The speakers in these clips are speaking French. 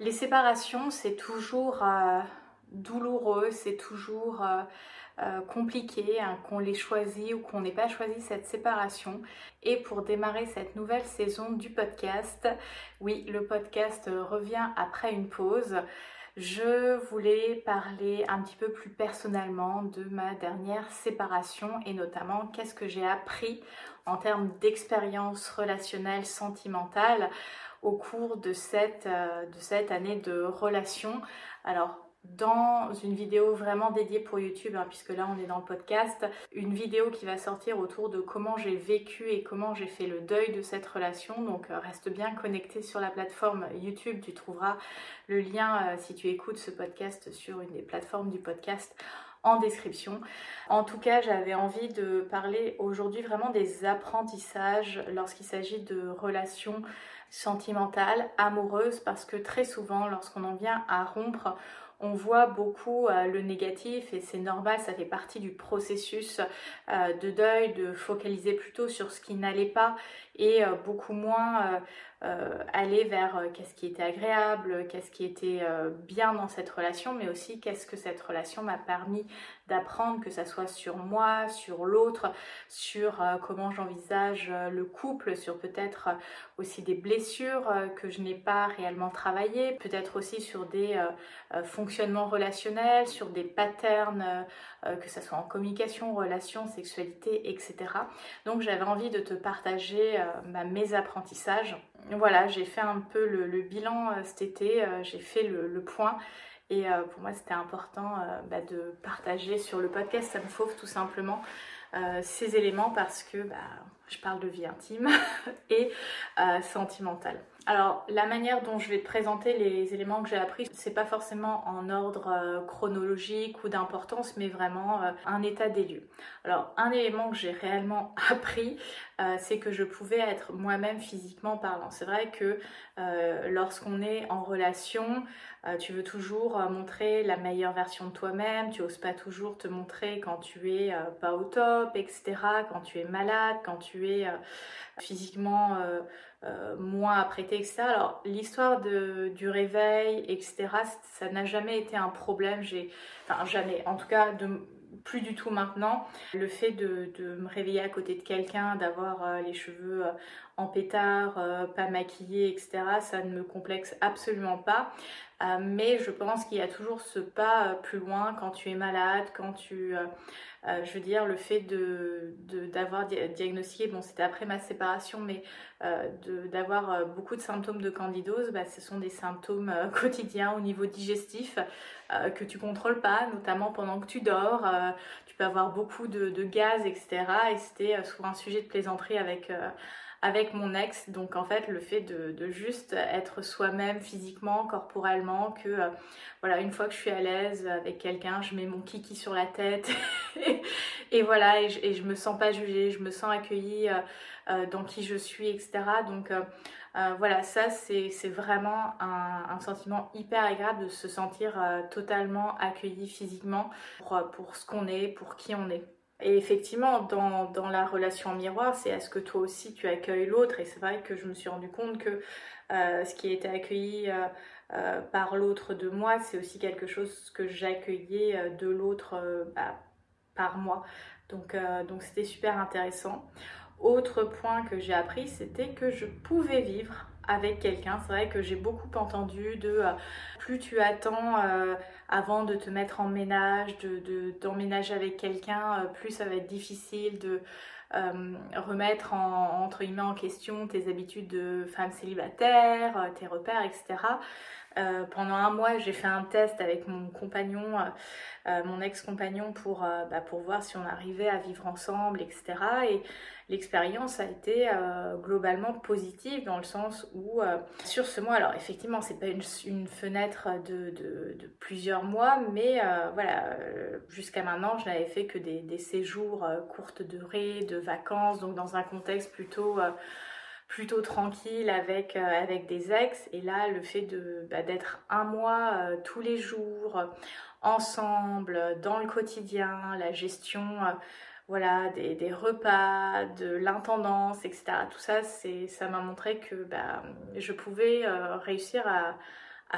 Les séparations, c'est toujours euh, douloureux, c'est toujours euh, euh, compliqué hein, qu'on l'ait choisi ou qu'on n'ait pas choisi cette séparation. Et pour démarrer cette nouvelle saison du podcast, oui, le podcast revient après une pause. Je voulais parler un petit peu plus personnellement de ma dernière séparation et notamment qu'est-ce que j'ai appris en termes d'expérience relationnelle, sentimentale au cours de cette, euh, année de relation. Alors, dans une vidéo vraiment dédiée pour YouTube, hein, puisque là on est dans le podcast, une vidéo qui va sortir autour de comment j'ai vécu et comment j'ai fait le deuil de cette relation. Donc euh, reste bien connecté sur la plateforme YouTube, tu trouveras le lien euh, si tu écoutes ce podcast sur une des plateformes du podcast en description. En tout cas, j'avais envie de parler aujourd'hui vraiment des apprentissages lorsqu'il s'agit de relations sentimentale, amoureuse, parce que très souvent, lorsqu'on en vient à rompre, on voit beaucoup euh, le négatif et c'est normal, ça fait partie du processus euh, de deuil, de focaliser plutôt sur ce qui n'allait pas et euh, beaucoup moins aller vers qu'est-ce qui était agréable, qu'est-ce qui était bien dans cette relation, mais aussi qu'est-ce que cette relation m'a permis d'apprendre, que ça soit sur moi, sur l'autre, sur comment j'envisage le couple, sur peut-être aussi des blessures que je n'ai pas réellement travaillées, peut-être aussi sur des fonctionnements relationnels, sur des patterns, que ce soit en communication, relations, sexualité, etc. Donc j'avais envie de te partager bah, mes apprentissages. Voilà, j'ai fait un peu le, bilan euh, cet été, euh, j'ai fait le, point. Et euh, pour moi, c'était important bah, de partager sur le podcast Ça me fauve tout simplement ces éléments parce que bah, je parle de vie intime et sentimentale. Alors, la manière dont je vais te présenter les éléments que j'ai appris, c'est pas forcément en ordre euh, chronologique ou d'importance, mais vraiment euh, un état des lieux. Alors, un élément que j'ai réellement appris, euh, c'est que je pouvais être moi-même physiquement parlant. C'est vrai que lorsqu'on est en relation, tu veux toujours montrer la meilleure version de toi-même, tu oses pas toujours te montrer quand tu es pas au top, etc., quand tu es malade, quand tu es physiquement euh, moins apprêté, etc. Alors l'histoire du réveil, etc., ça n'a jamais été un problème. J'ai, enfin jamais, en tout cas de plus du tout maintenant. Le fait de, me réveiller à côté de quelqu'un, d'avoir euh, les cheveux euh, en pétard, pas maquillés, etc., ça ne me complexe absolument pas. mais je pense qu'il y a toujours ce pas plus loin quand tu es malade, quand tu euh, je veux dire, le fait d'avoir de, diagnostiqué, bon c'était après ma séparation, mais euh, d'avoir euh, beaucoup de symptômes de candidose, bah, ce sont des symptômes quotidiens au niveau digestif que tu contrôles pas, notamment pendant que tu dors. tu peux avoir beaucoup de, de gaz, etc. Et c'était souvent un sujet de plaisanterie avec avec mon ex. Donc en fait, le fait de, juste être soi-même physiquement, corporellement, que euh, voilà, une fois que je suis à l'aise avec quelqu'un, je mets mon kiki sur la tête et, voilà, et je, me sens pas jugée, je me sens accueillie euh, euh, dans qui je suis, etc. Donc voilà, ça c'est vraiment un, sentiment hyper agréable de se sentir totalement accueilli physiquement pour ce qu'on est, pour qui on est. Et effectivement, dans, la relation miroir, c'est est-ce que toi aussi tu accueilles l'autre Et c'est vrai que je me suis rendu compte que euh, ce qui été accueilli euh, euh, par l'autre de moi, c'est aussi quelque chose que j'accueillais de l'autre bah, par moi. Donc c'était super intéressant. Autre point que j'ai appris, c'était que je pouvais vivre avec quelqu'un. C'est vrai que j'ai beaucoup entendu de euh, plus tu attends euh, avant de te mettre en ménage, de, d'emménager avec quelqu'un, euh, plus ça va être difficile de remettre en, entre guillemets en question tes habitudes de femme célibataire, tes repères, etc. Pendant un mois, j'ai fait un test avec mon compagnon, mon ex-compagnon, pour, bah, pour voir si on arrivait à vivre ensemble, etc. Et l'expérience a été globalement positive dans le sens où, sur ce mois, alors effectivement, c'est pas une, fenêtre de, plusieurs mois, mais voilà, jusqu'à maintenant, je n'avais fait que des, séjours courte durée, de vacances, donc dans un contexte plutôt plutôt tranquille avec, euh, avec des ex. Et là, le fait de bah, d'être un mois euh, tous les jours ensemble, dans le quotidien, la gestion euh, voilà, des, repas, de l'intendance, etc. Tout ça, ça m'a montré que bah, je pouvais réussir à,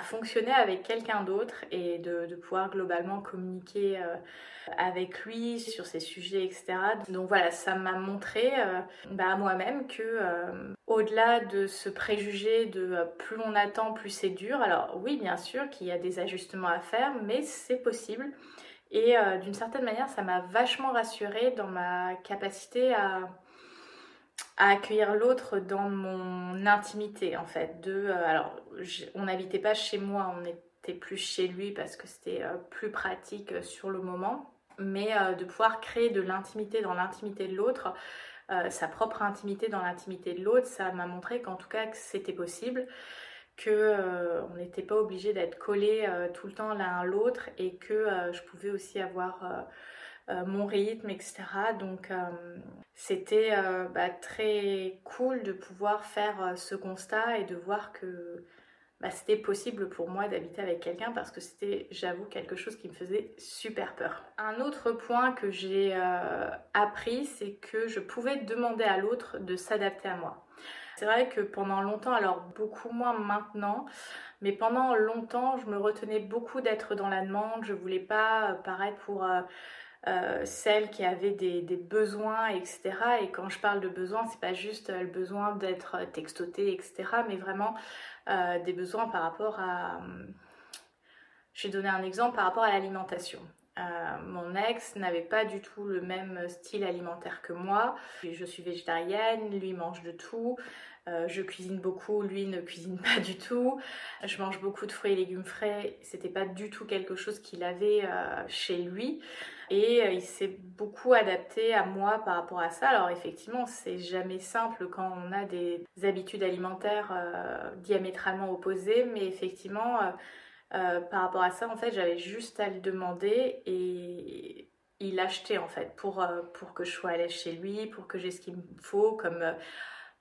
fonctionner avec quelqu'un d'autre et de, pouvoir globalement communiquer euh, avec lui sur ces sujets, etc. Donc voilà, ça m'a montré euh, bah, à moi-même que euh, au-delà de ce préjugé de plus on attend, plus c'est dur, alors oui, bien sûr qu'il y a des ajustements à faire, mais c'est possible. Et d'une certaine manière, ça m'a vachement rassurée dans ma capacité à à accueillir l'autre dans mon intimité en fait. De, euh, alors, on n'habitait pas chez moi, on était plus chez lui parce que c'était euh, plus pratique euh, sur le moment, mais de pouvoir créer de l'intimité dans l'intimité de l'autre, sa propre intimité dans l'intimité de l'autre, ça m'a montré qu'en tout cas c'était possible que on n'était pas obligé d'être collé tout le temps l'un à l'autre et que je pouvais aussi avoir euh, mon rythme, etc. Donc euh, c'était euh, bah, très cool de pouvoir faire ce constat et de voir que bah, c'était possible pour moi d'habiter avec quelqu'un parce que c'était, j'avoue, quelque chose qui me faisait super peur. Un autre point que j'ai appris, c'est que je pouvais demander à l'autre de s'adapter à moi. C'est vrai que pendant longtemps, alors beaucoup moins maintenant, mais pendant longtemps, je me retenais beaucoup d'être dans la demande. Je voulais pas paraître pour euh, celle qui avait des, besoins, etc. Et quand je parle de besoins, c'est pas juste euh, le besoin d'être textoté, etc. Mais vraiment euh, des besoins par rapport à. Je vais donner un exemple par rapport à l'alimentation. mon ex n'avait pas du tout le même style alimentaire que moi. Je suis végétarienne, lui mange de tout. Je cuisine beaucoup, lui ne cuisine pas du tout. Je mange beaucoup de fruits et légumes frais. C'était pas du tout quelque chose qu'il avait chez lui et euh, il s'est beaucoup adapté à moi par rapport à ça. Alors effectivement, c'est jamais simple quand on a des habitudes alimentaires euh, diamétralement opposées, mais effectivement, euh, par rapport à ça, en fait, j'avais juste à le demander et il achetait en fait pour, pour que je sois à l'aise chez lui, pour que j'ai ce qu'il me faut, comme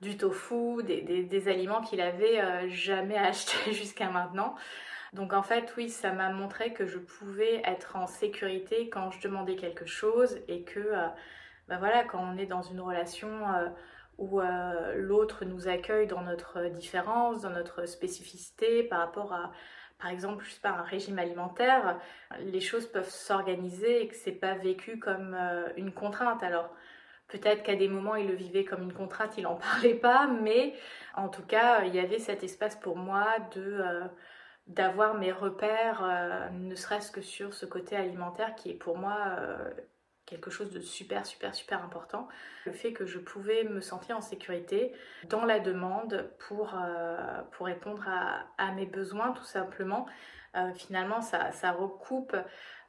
du tofu, des, aliments qu'il avait jamais acheté jusqu'à maintenant. Donc en fait, oui, ça m'a montré que je pouvais être en sécurité quand je demandais quelque chose et que, euh, bah voilà, quand on est dans une relation euh, où euh, l'autre nous accueille dans notre différence, dans notre spécificité par rapport à, par exemple, je un régime alimentaire, les choses peuvent s'organiser et que c'est pas vécu comme une contrainte. Alors, Peut-être qu'à des moments il le vivait comme une contrainte, il n'en parlait pas, mais en tout cas il y avait cet espace pour moi de, d'avoir mes repères, euh, ne serait-ce que sur ce côté alimentaire qui est pour moi euh, quelque chose de super, super, super important. Le fait que je pouvais me sentir en sécurité dans la demande pour, euh, pour répondre à, mes besoins tout simplement. finalement, ça, ça recoupe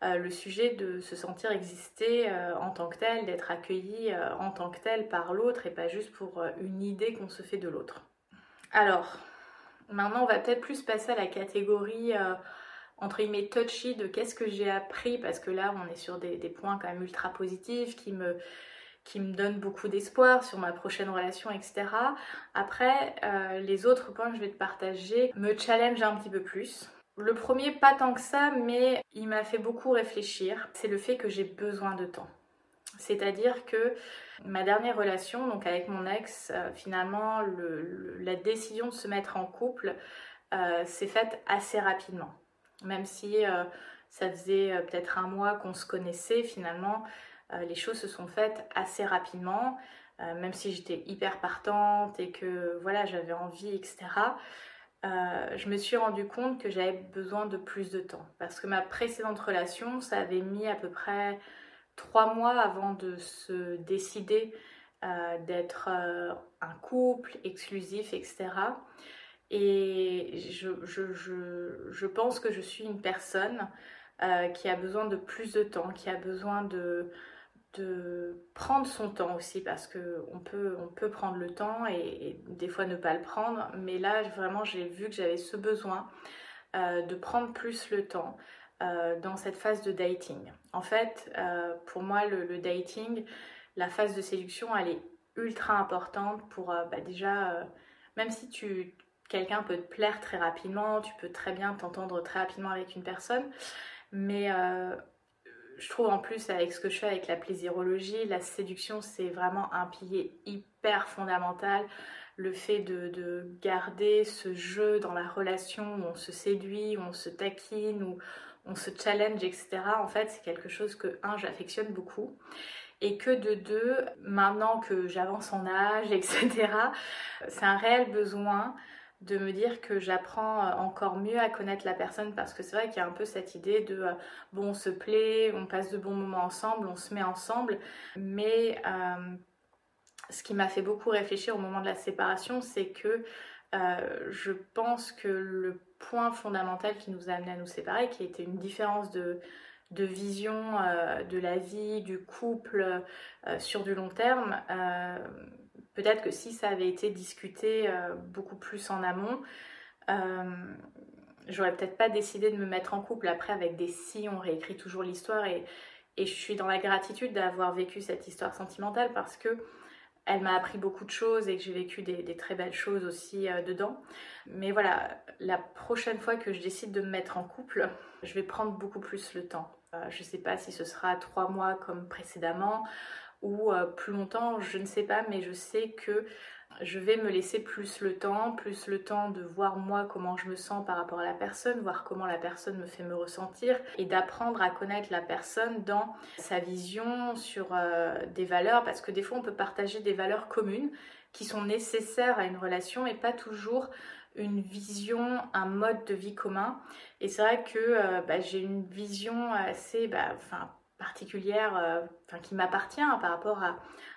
le sujet de se sentir exister en tant que tel, d'être accueilli en tant que tel par l'autre et pas juste pour une idée qu'on se fait de l'autre. Alors, Maintenant, on va peut-être plus passer à la catégorie euh, entre guillemets touchy de qu'est-ce que j'ai appris parce que là, on est sur des, points quand même ultra positifs qui me qui me donnent beaucoup d'espoir sur ma prochaine relation, etc. Après, euh, les autres points que je vais te partager me challenge un petit peu plus. Le premier, pas tant que ça, mais il m'a fait beaucoup réfléchir. C'est le fait que j'ai besoin de temps. C'est-à-dire que ma dernière relation, donc avec mon ex, euh, finalement, la décision de se mettre en couple euh, s'est faite assez rapidement. Même si euh, ça faisait peut-être un mois qu'on se connaissait, finalement, les choses se sont faites assez rapidement. même si j'étais hyper partante et que voilà, j'avais envie, etc. je me suis rendu compte que j'avais besoin de plus de temps. Parce que ma précédente relation, ça avait mis à peu près trois mois avant de se décider euh, d'être euh, un couple exclusif, etc. Et je, pense que je suis une personne euh, qui a besoin de plus de temps, qui a besoin de, de prendre son temps aussi, parce qu'on peut, on peut prendre le temps et, des fois ne pas le prendre. Mais là, vraiment, j'ai vu que j'avais ce besoin de prendre plus le temps, euh, dans cette phase de dating. En fait, euh, pour moi, le, dating, la phase de séduction, elle est ultra importante pour euh, bah, déjà, même si tu quelqu'un peut te plaire très rapidement, tu peux très bien t'entendre très rapidement avec une personne, mais je trouve en plus avec ce que je fais avec la plaisirologie, la séduction c'est vraiment un pilier hyper fondamental le fait de, garder ce jeu dans la relation où on se séduit, où on se taquine, où on se challenge, etc. En fait, c'est quelque chose que, un, j'affectionne beaucoup. Et que de deux, maintenant que j'avance en âge, etc., c'est un réel besoin de me dire que j'apprends euh, encore mieux à connaître la personne parce que c'est vrai qu'il y a un peu cette idée de euh, bon on se plaît, on passe de bons moments ensemble, on se met ensemble, mais euh, ce qui m'a fait beaucoup réfléchir au moment de la séparation, c'est que je pense que le point fondamental qui nous a amené à nous séparer, qui était une différence de, de vision de la vie, du couple sur du long terme, Peut-être que si ça avait été discuté euh, beaucoup plus en amont, euh, j'aurais peut-être pas décidé de me mettre en couple. Après, avec des si, on réécrit toujours l'histoire et, je suis dans la gratitude d'avoir vécu cette histoire sentimentale parce que elle m'a appris beaucoup de choses et que j'ai vécu des, très belles choses aussi euh, dedans. Mais voilà, la prochaine fois que je décide de me mettre en couple, je vais prendre beaucoup plus le temps. je ne sais pas si ce sera trois mois comme précédemment ou euh, plus longtemps, je ne sais pas, mais je sais que je vais me laisser plus le temps, plus le temps de voir moi comment je me sens par rapport à la personne, voir comment la personne me fait me ressentir et d'apprendre à connaître la personne dans sa vision sur euh, des valeurs parce que des fois on peut partager des valeurs communes qui sont nécessaires à une relation et pas toujours une vision, un mode de vie commun. Et c'est vrai que euh, bah, j'ai une vision assez, bah, enfin particulière, euh, enfin, qui m'appartient par rapport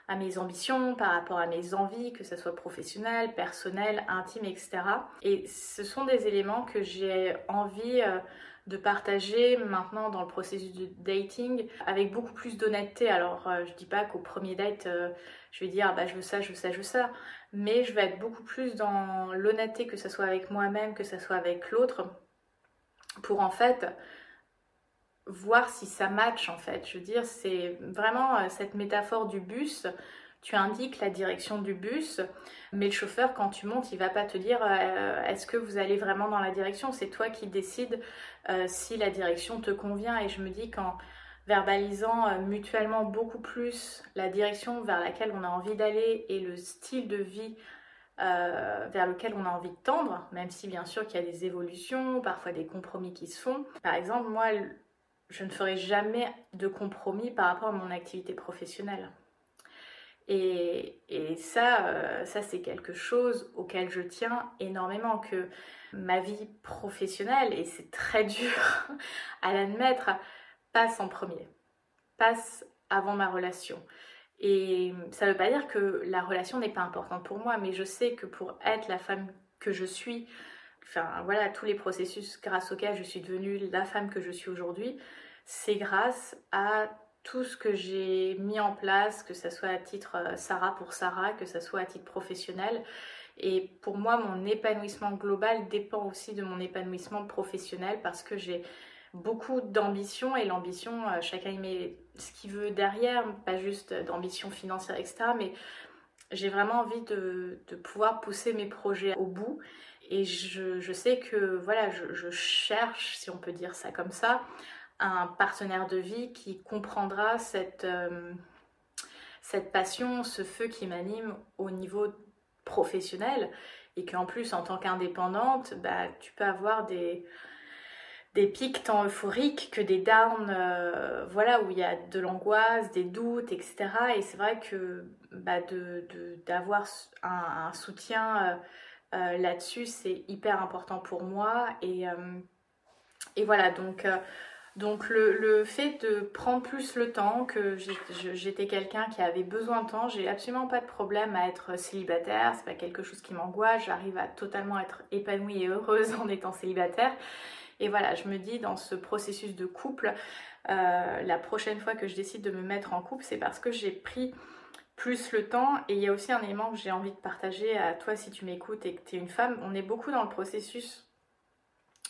à, mes ambitions, par rapport à mes envies, que ce soit professionnel, personnel, intime, etc. Et ce sont des éléments que j'ai envie euh, de partager maintenant dans le processus de dating avec beaucoup plus d'honnêteté. Alors, euh, je dis pas qu'au premier date, je vais dire bah, je veux ça, je veux ça, je veux ça, mais je vais être beaucoup plus dans l'honnêteté, que ce soit avec moi-même, que ce soit avec l'autre, pour en fait voir si ça match en fait. Je veux dire, c'est vraiment euh, cette métaphore du bus. Tu indiques la direction du bus, mais le chauffeur, quand tu montes, il va pas te dire euh, est-ce que vous allez vraiment dans la direction? C'est toi qui décides euh, si la direction te convient. Et je me dis qu'en verbalisant mutuellement beaucoup plus la direction vers laquelle on a envie d'aller et le style de vie vers lequel on a envie de tendre, même si bien sûr qu'il y a des évolutions, parfois des compromis qui se font. Par exemple, moi, je ne ferai jamais de compromis par rapport à mon activité professionnelle. Et, ça, euh, ça c'est quelque chose auquel je tiens énormément, que ma vie professionnelle, et c'est très dur à l'admettre, passe en premier, passe avant ma relation. Et ça ne veut pas dire que la relation n'est pas importante pour moi, mais je sais que pour être la femme que je suis, enfin voilà, tous les processus grâce auxquels je suis devenue la femme que je suis aujourd'hui, c'est grâce à tout ce que j'ai mis en place, que ce soit à titre euh, Sarah pour Sarah, que ce soit à titre professionnel. Et pour moi, mon épanouissement global dépend aussi de mon épanouissement professionnel parce que j'ai beaucoup d'ambition et l'ambition, euh, chacun y met ce qu'il veut derrière, pas juste d'ambition financière, etc. Mais j'ai vraiment envie de, pouvoir pousser mes projets au bout. Et je, sais que voilà, je, cherche, si on peut dire ça comme ça, un partenaire de vie qui comprendra cette, euh, cette passion, ce feu qui m'anime au niveau professionnel et qu'en plus en tant qu'indépendante, bah, tu peux avoir des, des pics tant euphoriques que des downs, euh, voilà, où il y a de l'angoisse, des doutes, etc. Et c'est vrai que bah, d'avoir de, un, soutien euh, là-dessus, c'est hyper important pour moi. Et, et voilà, donc donc le, fait de prendre plus le temps, que j'étais quelqu'un qui avait besoin de temps, j'ai absolument pas de problème à être célibataire, c'est pas quelque chose qui m'angoisse, j'arrive à totalement être épanouie et heureuse en étant célibataire. Et voilà, je me dis dans ce processus de couple, euh, la prochaine fois que je décide de me mettre en couple, c'est parce que j'ai pris plus le temps et il y a aussi un élément que j'ai envie de partager à toi si tu m'écoutes et que tu es une femme. On est beaucoup dans le processus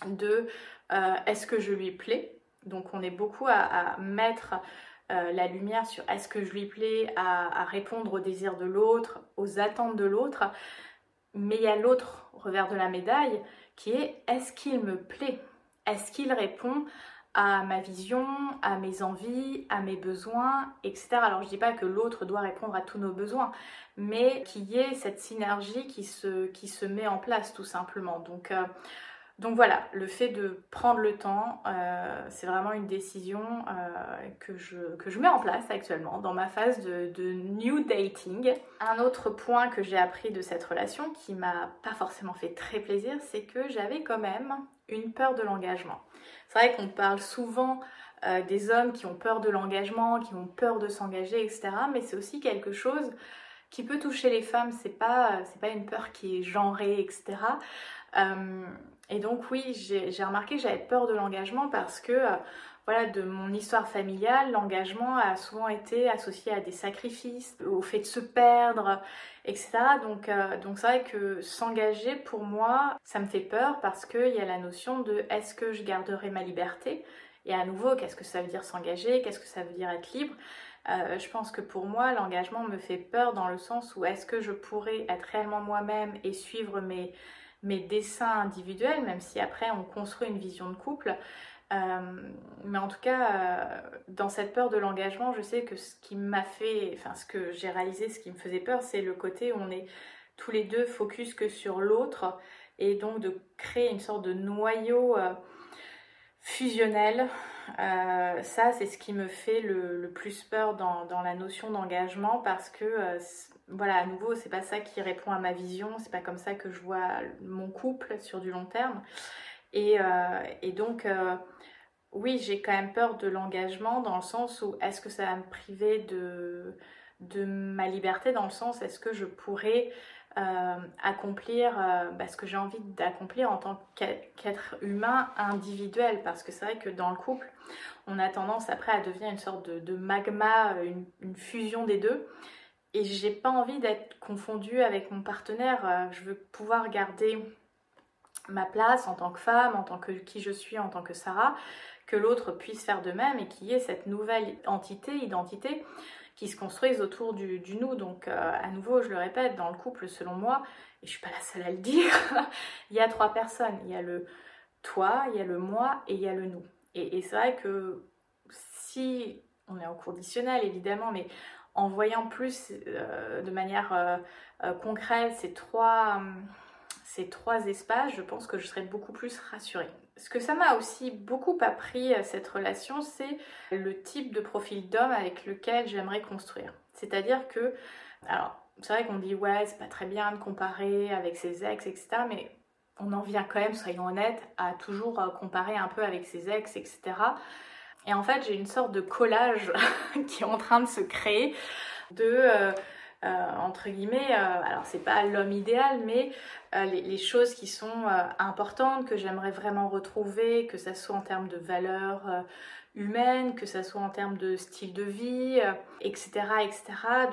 de euh, est-ce que je lui plais? Donc on est beaucoup à, mettre euh, la lumière sur est-ce que je lui plais, à, répondre aux désirs de l'autre, aux attentes de l'autre. Mais il y a l'autre revers de la médaille qui est est-ce qu'il me plaît? Est-ce qu'il répond à ma vision, à mes envies, à mes besoins, etc. Alors je dis pas que l'autre doit répondre à tous nos besoins, mais qu'il y ait cette synergie qui se, met en place tout simplement. Donc, euh, donc voilà, le fait de prendre le temps, euh, c'est vraiment une décision euh, que, je, que je mets en place actuellement dans ma phase de, de new dating. Un autre point que j'ai appris de cette relation qui m'a pas forcément fait très plaisir, c'est que j'avais quand même une peur de l'engagement. C'est vrai qu'on parle souvent euh, des hommes qui ont peur de l'engagement, qui ont peur de s'engager, etc. Mais c'est aussi quelque chose qui peut toucher les femmes. C'est pas, pas une peur qui est genrée, etc. Euh, et donc oui, j'ai remarqué que j'avais peur de l'engagement parce que euh, voilà, de mon histoire familiale, l'engagement a souvent été associé à des sacrifices, au fait de se perdre, etc. Donc, euh, donc c'est vrai que s'engager pour moi, ça me fait peur parce qu'il y a la notion de est-ce que je garderai ma liberté? Et à nouveau, qu'est-ce que ça veut dire s'engager? Qu'est-ce que ça veut dire être libre? Euh, je pense que pour moi, l'engagement me fait peur dans le sens où est-ce que je pourrais être réellement moi-même et suivre mes, mes dessins individuels, même si après on construit une vision de couple. Euh, mais en tout cas, euh, dans cette peur de l'engagement, je sais que ce qui m'a fait, enfin ce que j'ai réalisé, ce qui me faisait peur, c'est le côté où on est tous les deux focus que sur l'autre et donc de créer une sorte de noyau euh, fusionnel. ça, c'est ce qui me fait le, plus peur dans, dans la notion d'engagement parce que voilà, à nouveau, c'est pas ça qui répond à ma vision, c'est pas comme ça que je vois mon couple sur du long terme. Et, et donc, oui, j'ai quand même peur de l'engagement dans le sens où est-ce que ça va me priver de, de ma liberté, dans le sens est-ce que je pourrais euh, accomplir euh, bah, ce que j'ai envie d'accomplir en tant qu'être humain individuel? Parce que c'est vrai que dans le couple on a tendance après à devenir une sorte de, magma, une, une, fusion des deux. Et j'ai pas envie d'être confondue avec mon partenaire, euh, je veux pouvoir garder ma place en tant que femme, en tant que qui je suis, en tant que Sarah, que l'autre puisse faire de même et qu'il y ait cette nouvelle entité, identité qui se construise autour du, nous. Donc euh, à nouveau, je le répète, dans le couple, selon moi, et je suis pas la seule à le dire, il y a trois personnes. Il y a le toi, il y a le moi et il y a le nous. Et, c'est vrai que si on est en conditionnel évidemment, mais en voyant plus euh, de manière euh, concrète ces trois, ces trois espaces, je pense que je serais beaucoup plus rassurée. Ce que ça m'a aussi beaucoup appris à cette relation, c'est le type de profil d'homme avec lequel j'aimerais construire. C'est-à-dire que, alors, c'est vrai qu'on dit ouais, c'est pas très bien de comparer avec ses ex, etc. Mais on en vient quand même, soyons honnêtes, à toujours euh, comparer un peu avec ses ex, etc. Et en fait, j'ai une sorte de collage qui est en train de se créer de euh, euh, entre guillemets, euh, alors c'est pas l'homme idéal, mais euh, les, choses qui sont importantes, que j'aimerais vraiment retrouver, que ça soit en termes de valeurs humaines, que ça soit en termes de style de vie, etc., etc.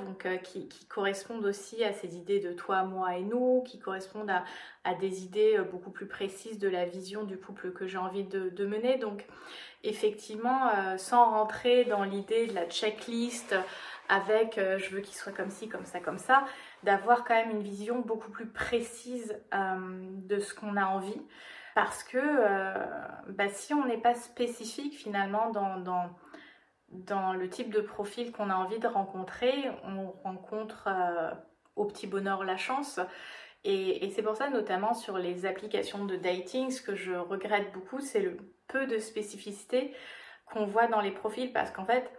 Donc qui, correspondent aussi à ces idées de toi, moi et nous, qui correspondent à, des idées beaucoup plus précises de la vision du couple que j'ai envie de, mener. Donc effectivement, sans rentrer dans l'idée de la checklist, avec euh, je veux qu'il soit comme ci, comme ça, comme ça, d'avoir quand même une vision beaucoup plus précise euh, de ce qu'on a envie. Parce que euh, bah, si on n'est pas spécifique finalement dans, dans, le type de profil qu'on a envie de rencontrer, on rencontre au petit bonheur la chance. Et c'est pour ça notamment sur les applications de dating, ce que je regrette beaucoup, c'est le peu de spécificité qu'on voit dans les profils parce qu'en fait,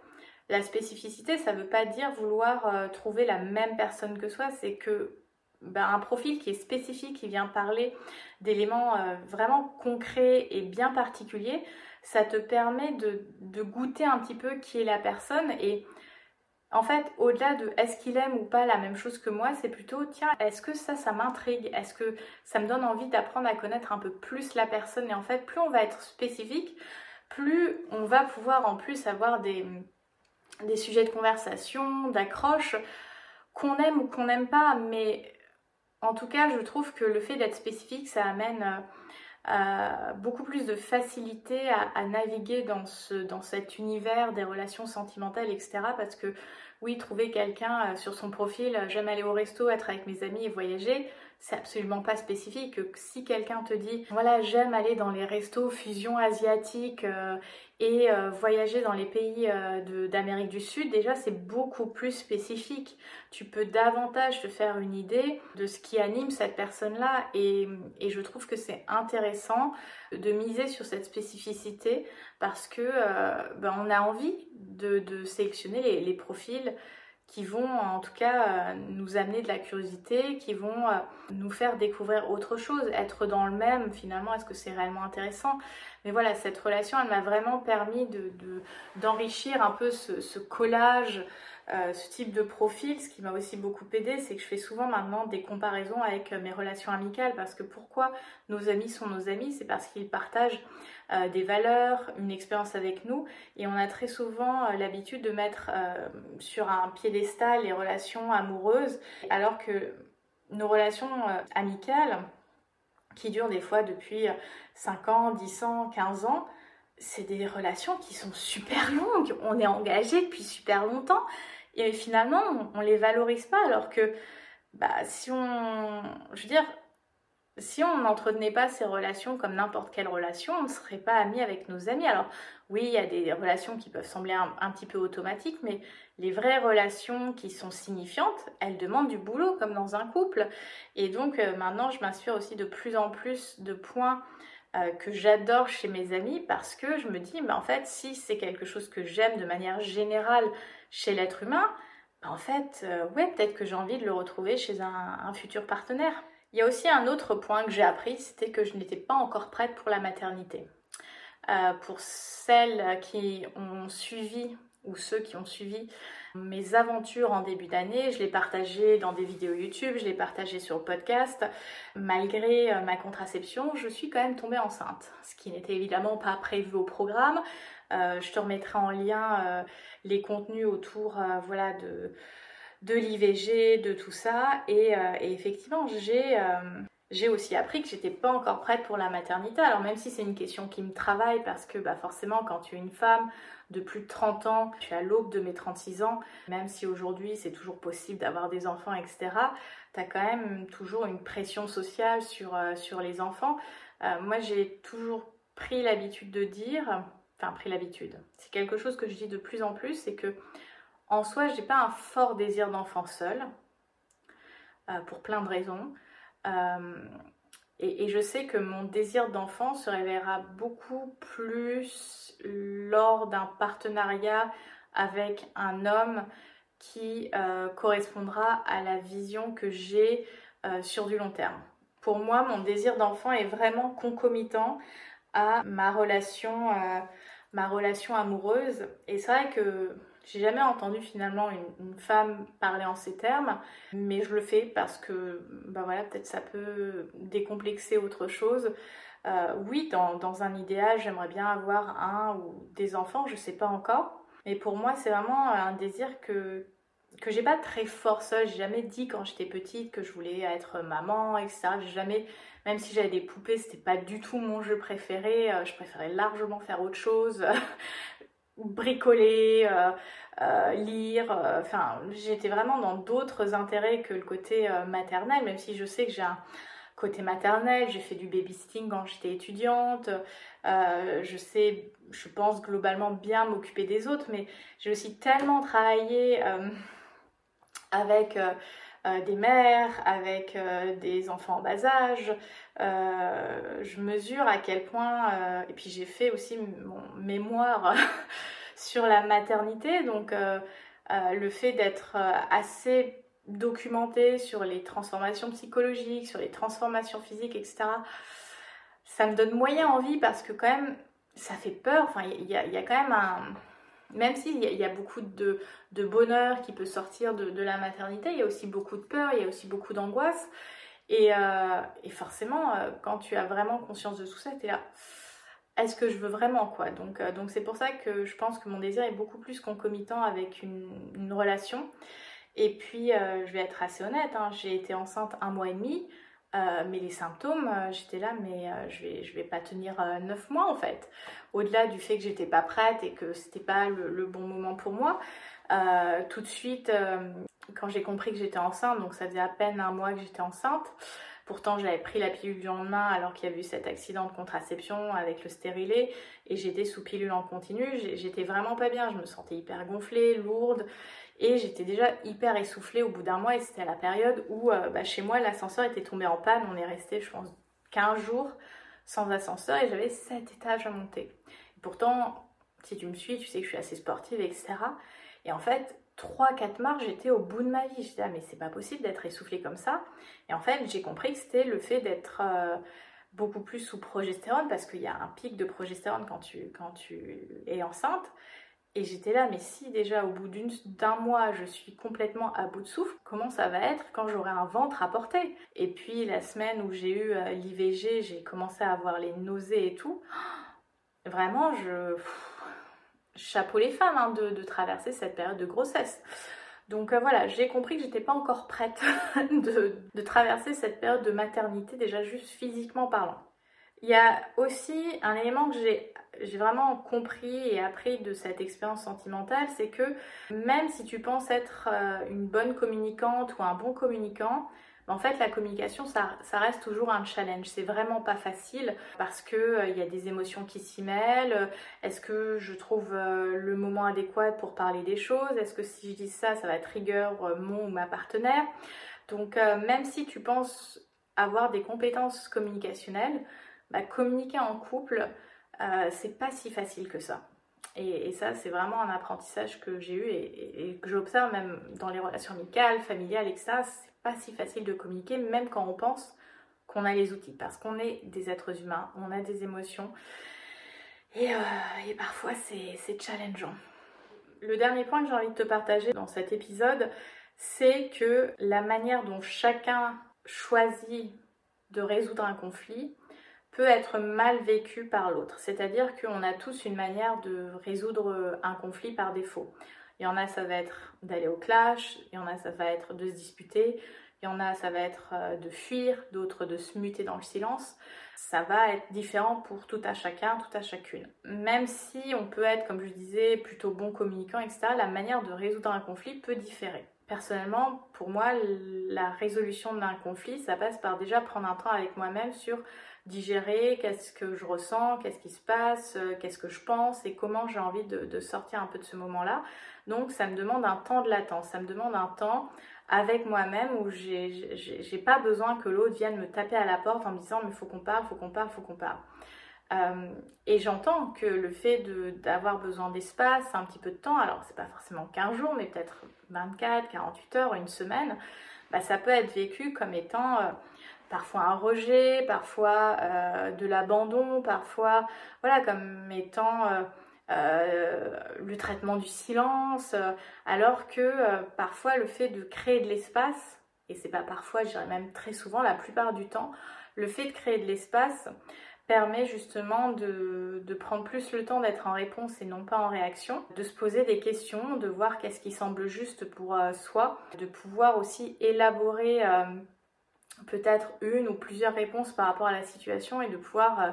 la spécificité, ça ne veut pas dire vouloir euh, trouver la même personne que soi, c'est que ben, un profil qui est spécifique, qui vient parler d'éléments euh, vraiment concrets et bien particuliers, ça te permet de, de, goûter un petit peu qui est la personne. Et en fait, au-delà de est-ce qu'il aime ou pas la même chose que moi, c'est plutôt tiens, est-ce que ça, ça m'intrigue? Est-ce que ça me donne envie d'apprendre à connaître un peu plus la personne? Et en fait, plus on va être spécifique, plus on va pouvoir en plus avoir des, des sujets de conversation, d'accroche, qu'on aime ou qu'on n'aime pas, mais en tout cas, je trouve que le fait d'être spécifique, ça amène euh, beaucoup plus de facilité à, naviguer dans, dans cet univers des relations sentimentales, etc. Parce que oui, trouver quelqu'un euh, sur son profil, euh, j'aime aller au resto, être avec mes amis et voyager, c'est absolument pas spécifique. Si quelqu'un te dit, voilà, j'aime aller dans les restos fusion asiatique euh, et euh, voyager dans les pays euh, d'Amérique du Sud, déjà c'est beaucoup plus spécifique. Tu peux davantage te faire une idée de ce qui anime cette personne-là et, je trouve que c'est intéressant de miser sur cette spécificité parce que ben, on a envie de, sélectionner les profils qui vont en tout cas euh, nous amener de la curiosité, qui vont euh, nous faire découvrir autre chose, être dans le même finalement, est-ce que c'est réellement intéressant? Mais voilà, cette relation, elle m'a vraiment permis d'enrichir de, un peu ce, collage, euh, ce type de profil. Ce qui m'a aussi beaucoup aidé, c'est que je fais souvent maintenant des comparaisons avec mes relations amicales, parce que pourquoi nos amis sont nos amis C'est parce qu'ils partagent euh, des valeurs, une expérience avec nous. Et on a très souvent euh, l'habitude de mettre euh, sur un piédestal les relations amoureuses, alors que nos relations amicales, qui durent des fois depuis 5 ans, 10 ans, 15 ans, c'est des relations qui sont super longues. On est engagé depuis super longtemps. Et finalement, on, ne les valorise pas alors que bah, si on. Je veux si on n'entretenait pas ces relations comme n'importe quelle relation, on ne serait pas amis avec nos amis. Alors oui, il y a des relations qui peuvent sembler un, petit peu automatiques, mais les vraies relations qui sont signifiantes, elles demandent du boulot comme dans un couple. Et donc euh, maintenant, je m'inspire aussi de plus en plus de points euh, que j'adore chez mes amis parce que je me dis, mais en fait, si c'est quelque chose que j'aime de manière générale chez l'être humain, bah, en fait, euh, ouais, peut-être que j'ai envie de le retrouver chez un futur partenaire. Il y a aussi un autre point que j'ai appris, c'était que je n'étais pas encore prête pour la maternité. Euh, pour celles qui ont suivi ou ceux qui ont suivi mes aventures en début d'année, je l'ai partagé dans des vidéos YouTube, je l'ai partagé sur le podcast. Malgré euh, ma contraception, je suis quand même tombée enceinte, ce qui n'était évidemment pas prévu au programme. Euh, je te remettrai en lien les contenus autour voilà, de, de l'IVG, de tout ça. Et, euh, effectivement, euh, j'ai aussi appris que j'étais pas encore prête pour la maternité. Alors même si c'est une question qui me travaille parce que bah, forcément quand tu es une femme de plus de 30 ans, je suis à l'aube de mes 36 ans, même si aujourd'hui c'est toujours possible d'avoir des enfants, etc., tu as quand même toujours une pression sociale euh, sur les enfants. moi j'ai toujours pris l'habitude de dire, pris l'habitude, c'est quelque chose que je dis de plus en plus, c'est que en soi, je n'ai pas un fort désir d'enfant seul, euh, pour plein de raisons. Euh, et, je sais que mon désir d'enfant se révélera beaucoup plus lors d'un partenariat avec un homme qui euh, correspondra à la vision que j'ai sur du long terme. Pour moi, mon désir d'enfant est vraiment concomitant à ma relation, ma relation amoureuse. Et c'est vrai que j'ai jamais entendu finalement une, femme parler en ces termes, mais je le fais parce que, bah voilà, peut-être ça peut décomplexer autre chose. Euh, oui, dans, un idéal, j'aimerais bien avoir un ou des enfants, je sais pas encore. Mais pour moi, c'est vraiment un désir que que j'ai pas très fort seul. J'ai jamais dit quand j'étais petite que je voulais être maman, etc. J'ai jamais, même si j'avais des poupées, c'était pas du tout mon jeu préféré. Euh, je préférais largement faire autre chose. bricoler, euh, euh, lire. Euh, enfin, j'étais vraiment dans d'autres intérêts que le côté maternel, même si je sais que j'ai un côté maternel. J'ai fait du babysitting quand j'étais étudiante. je sais, je pense globalement bien m'occuper des autres, mais j'ai aussi tellement travaillé avec euh, des mères, avec euh, des enfants en bas âge. Euh, je mesure à quel point, et puis j'ai fait aussi mon mémoire sur la maternité, donc le fait d'être assez documenté sur les transformations psychologiques, sur les transformations physiques, etc. Ça me donne moyen envie parce que quand même, ça fait peur. Enfin, il y, a quand même un, même s'il y, a beaucoup de, bonheur qui peut sortir de, la maternité, il y a aussi beaucoup de peur, il y a aussi beaucoup d'angoisse. Et, euh, forcément, euh, quand tu as vraiment conscience de tout ça, tu es là, est-ce que je veux vraiment quoi? Donc euh, donc c'est pour ça que je pense que mon désir est beaucoup plus concomitant avec une, relation. Et puis, je vais être assez honnête, hein, j'ai été enceinte un mois et demi. Euh, mais les symptômes, euh, j'étais là, mais euh, je vais, vais pas tenir neuf mois en fait. Au-delà du fait que j'étais pas prête et que c'était pas le, bon moment pour moi, tout de suite, quand j'ai compris que j'étais enceinte, donc ça faisait à peine un mois que j'étais enceinte, Pourtant, j'avais pris la pilule du lendemain alors qu'il y avait eu cet accident de contraception avec le stérilet et j'étais sous pilule en continu. J'étais vraiment pas bien. Je me sentais hyper gonflée, lourde et j'étais déjà hyper essoufflée au bout d'un mois et c'était à la période où euh, bah, chez moi l'ascenseur était tombé en panne. On est resté, je pense, 15 jours sans ascenseur et j'avais 7 étages à monter. pourtant, si tu me suis, tu sais que je suis assez sportive, etc. Et en fait, 3-4 marches, j'étais au bout de ma vie. Je disais, ah, mais c'est pas possible d'être essoufflée comme ça. Et en fait, j'ai compris que c'était le fait d'être euh, beaucoup plus sous progestérone, parce qu'il y a un pic de progestérone quand tu, quand tu es enceinte. Et j'étais là, mais si déjà au bout d'un mois je suis complètement à bout de souffle, comment ça va être quand j'aurai un ventre à porter? Et puis la semaine où j'ai eu euh, l'IVG, j'ai commencé à avoir les nausées et tout. Vraiment, je chapeau les femmes hein, de, traverser cette période de grossesse. Donc euh, voilà, j'ai compris que j'étais pas encore prête de, traverser cette période de maternité, déjà juste physiquement parlant. Il y a aussi un élément que j'ai vraiment compris et appris de cette expérience sentimentale, c'est que même si tu penses être euh, une bonne communicante ou un bon communicant, en fait, la communication, ça, reste toujours un challenge. C'est vraiment pas facile parce que euh, il y a des émotions qui s'y mêlent. Est-ce que je trouve euh, le moment adéquat pour parler des choses? Est-ce que si je dis ça, ça va trigger euh, mon ou ma partenaire? Donc, même si tu penses avoir des compétences communicationnelles, bah, communiquer en couple, c'est pas si facile que ça. Et, ça, c'est vraiment un apprentissage que j'ai eu et, et que j'observe même dans les relations amicales, familiales, etc pas si facile de communiquer, même quand on pense qu'on a les outils, parce qu'on est des êtres humains, on a des émotions, et, euh, parfois c'est challengeant. Le dernier point que j'ai envie de te partager dans cet épisode, c'est que la manière dont chacun choisit de résoudre un conflit peut être mal vécue par l'autre. C'est-à-dire qu'on a tous une manière de résoudre un conflit par défaut. Il y en a, ça va être d'aller au clash, il y en a, ça va être de se disputer, il y en a, ça va être euh, de fuir, d'autres de se muter dans le silence. Ça va être différent pour tout à chacun, tout à chacune. Même si on peut être, comme je disais, plutôt bon communicant, etc., la manière de résoudre un conflit peut différer. Personnellement, pour moi, la résolution d'un conflit, ça passe par déjà prendre un temps avec moi-même sur digérer qu'est-ce que je ressens, qu'est-ce qui se passe, euh, qu'est-ce que je pense et comment j'ai envie de, sortir un peu de ce moment-là. Donc ça me demande un temps de latence, ça me demande un temps avec moi-même où j'ai pas besoin que l'autre vienne me taper à la porte en me disant mais faut qu'on parle, faut qu'on parle, faut qu'on parle. Euh, et j'entends que le fait d'avoir besoin d'espace, un petit peu de temps, alors c'est pas forcément 15 jours, mais peut-être 24, 48 heures, une semaine, bah, ça peut être vécu comme étant euh, parfois un rejet, parfois euh, de l'abandon, parfois voilà comme étant euh, le traitement du silence, alors que parfois le fait de créer de l'espace, et c'est pas parfois, je dirais même très souvent, la plupart du temps, le fait de créer de l'espace permet justement de, prendre plus le temps d'être en réponse et non pas en réaction, de se poser des questions, de voir qu'est-ce qui semble juste pour soi, de pouvoir aussi élaborer peut-être une ou plusieurs réponses par rapport à la situation et de pouvoir euh,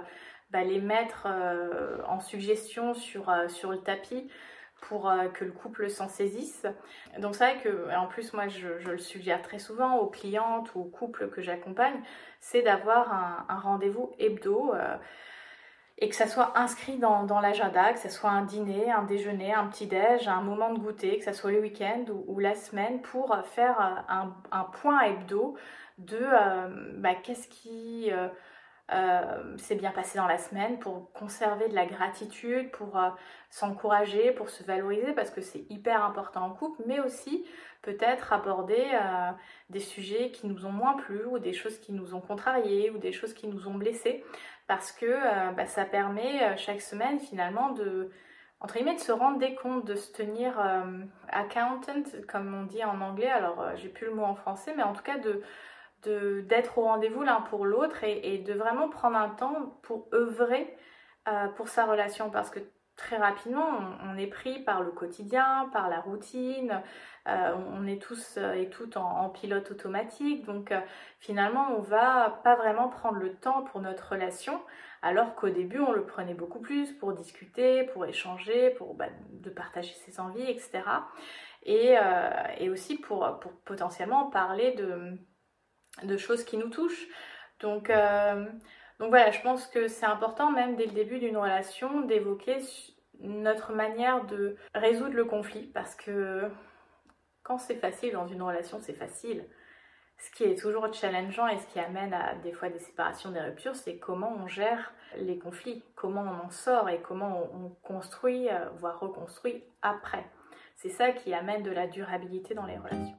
bah, les mettre euh, en suggestion sur, euh, sur le tapis pour que le couple s'en saisisse. Donc c'est vrai que, en plus moi je, le suggère très souvent aux clientes ou aux couples que j'accompagne, c'est d'avoir un, rendez-vous hebdo et que ça soit inscrit dans, l'agenda, que ce soit un dîner, un déjeuner, un petit-déj, un moment de goûter, que ce soit le week-end ou, la semaine pour faire un, un point hebdo de euh, bah, qu'est-ce qui euh, euh, s'est bien passé dans la semaine pour conserver de la gratitude, pour s'encourager, pour se valoriser parce que c'est hyper important en couple, mais aussi peut-être aborder des sujets qui nous ont moins plu ou des choses qui nous ont contrariés ou des choses qui nous ont blessés parce que bah, ça permet chaque semaine finalement de guillemets de se rendre des comptes, de se tenir accountant comme on dit en anglais, alors j'ai plus le mot en français, mais en tout cas de, d'être au rendez-vous l'un pour l'autre et, de vraiment prendre un temps pour œuvrer euh, pour sa relation. Parce que très rapidement on, est pris par le quotidien, par la routine, euh, on est tous et toutes en, pilote automatique donc euh, finalement on va pas vraiment prendre le temps pour notre relation alors qu'au début on le prenait beaucoup plus pour discuter, pour échanger, pour bah, de partager ses envies, etc. Et, aussi pour, potentiellement parler de choses qui nous touchent. Euh, donc voilà, je pense que c'est important même dès le début d'une relation d'évoquer notre manière de résoudre le conflit parce que quand c'est facile dans une relation, c'est facile. Ce qui est toujours challengeant et ce qui amène à des fois des séparations, des ruptures, c'est comment on gère les conflits, comment on en sort et comment on construit, euh, voire reconstruit après. C'est ça qui amène de la durabilité dans les relations.